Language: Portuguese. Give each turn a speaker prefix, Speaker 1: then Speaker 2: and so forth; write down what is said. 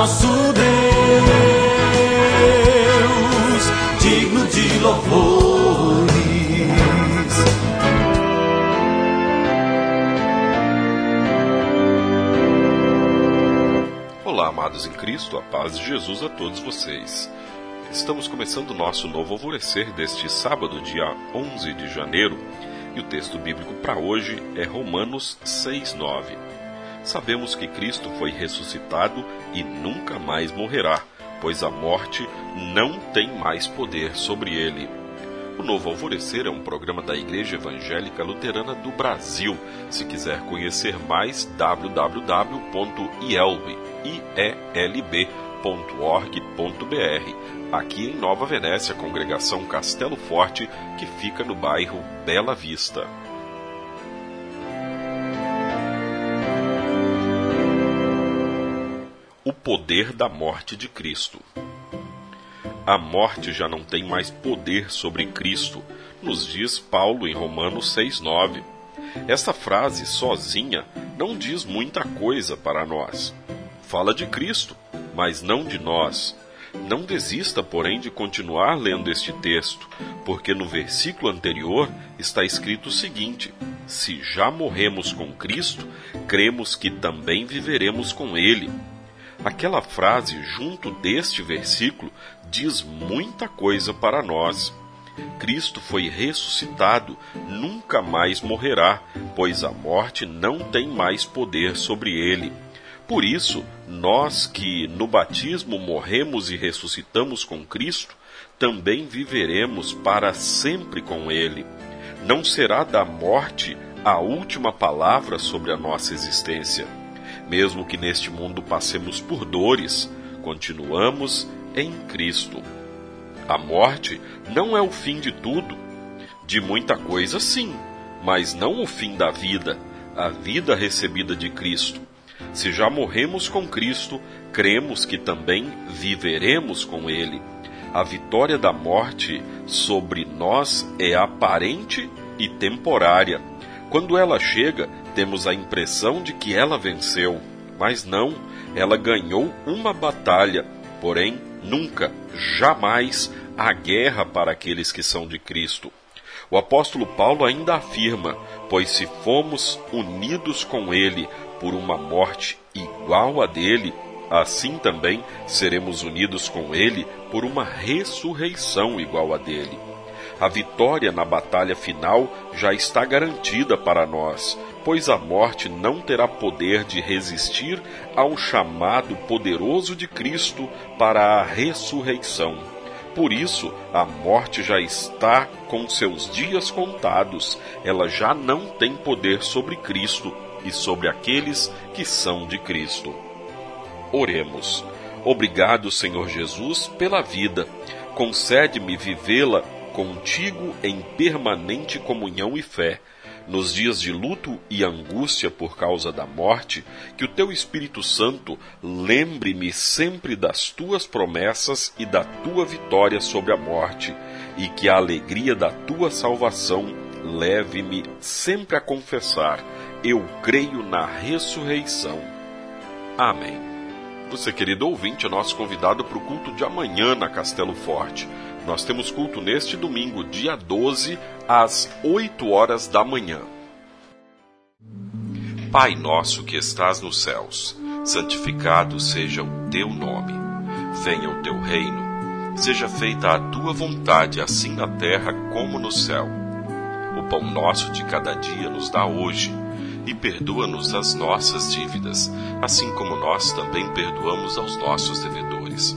Speaker 1: nosso Deus, digno de louvores.
Speaker 2: Olá, amados em Cristo, a paz de Jesus a todos vocês. Estamos começando o nosso novo alvorecer deste sábado, dia 11 de janeiro, e o texto bíblico para hoje é Romanos 6:9. Sabemos que Cristo foi ressuscitado e nunca mais morrerá, pois a morte não tem mais poder sobre ele. O Novo Alvorecer é um programa da Igreja Evangélica Luterana do Brasil. Se quiser conhecer mais, www.ielb.org.br aqui em Nova Venécia, congregação Castelo Forte, que fica no bairro Bela Vista. Poder da morte de Cristo. A morte já não tem mais poder sobre Cristo, nos diz Paulo em Romanos 6,9. Esta frase sozinha não diz muita coisa para nós. Fala de Cristo, mas não de nós. Não desista, porém, de continuar lendo este texto, porque no versículo anterior está escrito o seguinte: Se já morremos com Cristo, cremos que também viveremos com Ele. Aquela frase junto deste versículo diz muita coisa para nós. Cristo foi ressuscitado, nunca mais morrerá, pois a morte não tem mais poder sobre ele. Por isso, nós que no batismo morremos e ressuscitamos com Cristo, também viveremos para sempre com Ele. Não será da morte a última palavra sobre a nossa existência. Mesmo que neste mundo passemos por dores, continuamos em Cristo. A morte não é o fim de tudo. De muita coisa, sim, mas não o fim da vida, a vida recebida de Cristo. Se já morremos com Cristo, cremos que também viveremos com Ele. A vitória da morte sobre nós é aparente e temporária. Quando ela chega, temos a impressão de que ela venceu, mas não, ela ganhou uma batalha, porém nunca, jamais há guerra para aqueles que são de Cristo. O apóstolo Paulo ainda afirma: Pois se fomos unidos com Ele por uma morte igual a dele, assim também seremos unidos com ele por uma ressurreição igual a dele. A vitória na batalha final já está garantida para nós, pois a morte não terá poder de resistir ao chamado poderoso de Cristo para a ressurreição. Por isso, a morte já está com seus dias contados, ela já não tem poder sobre Cristo e sobre aqueles que são de Cristo. Oremos. Obrigado, Senhor Jesus, pela vida. Concede-me vivê-la contigo em permanente comunhão e fé. Nos dias de luto e angústia por causa da morte, que o teu Espírito Santo lembre-me sempre das tuas promessas e da tua vitória sobre a morte, e que a alegria da tua salvação leve-me sempre a confessar eu creio na ressurreição. Amém. Você, querido ouvinte, é nosso convidado para o culto de amanhã na Castelo Forte. Nós temos culto neste domingo, dia 12, às 8 horas da manhã. Pai nosso que estás nos céus, santificado seja o teu nome. Venha o teu reino. Seja feita a tua vontade, assim na terra como no céu. O pão nosso de cada dia nos dá hoje e perdoa-nos as nossas dívidas, assim como nós também perdoamos aos nossos devedores.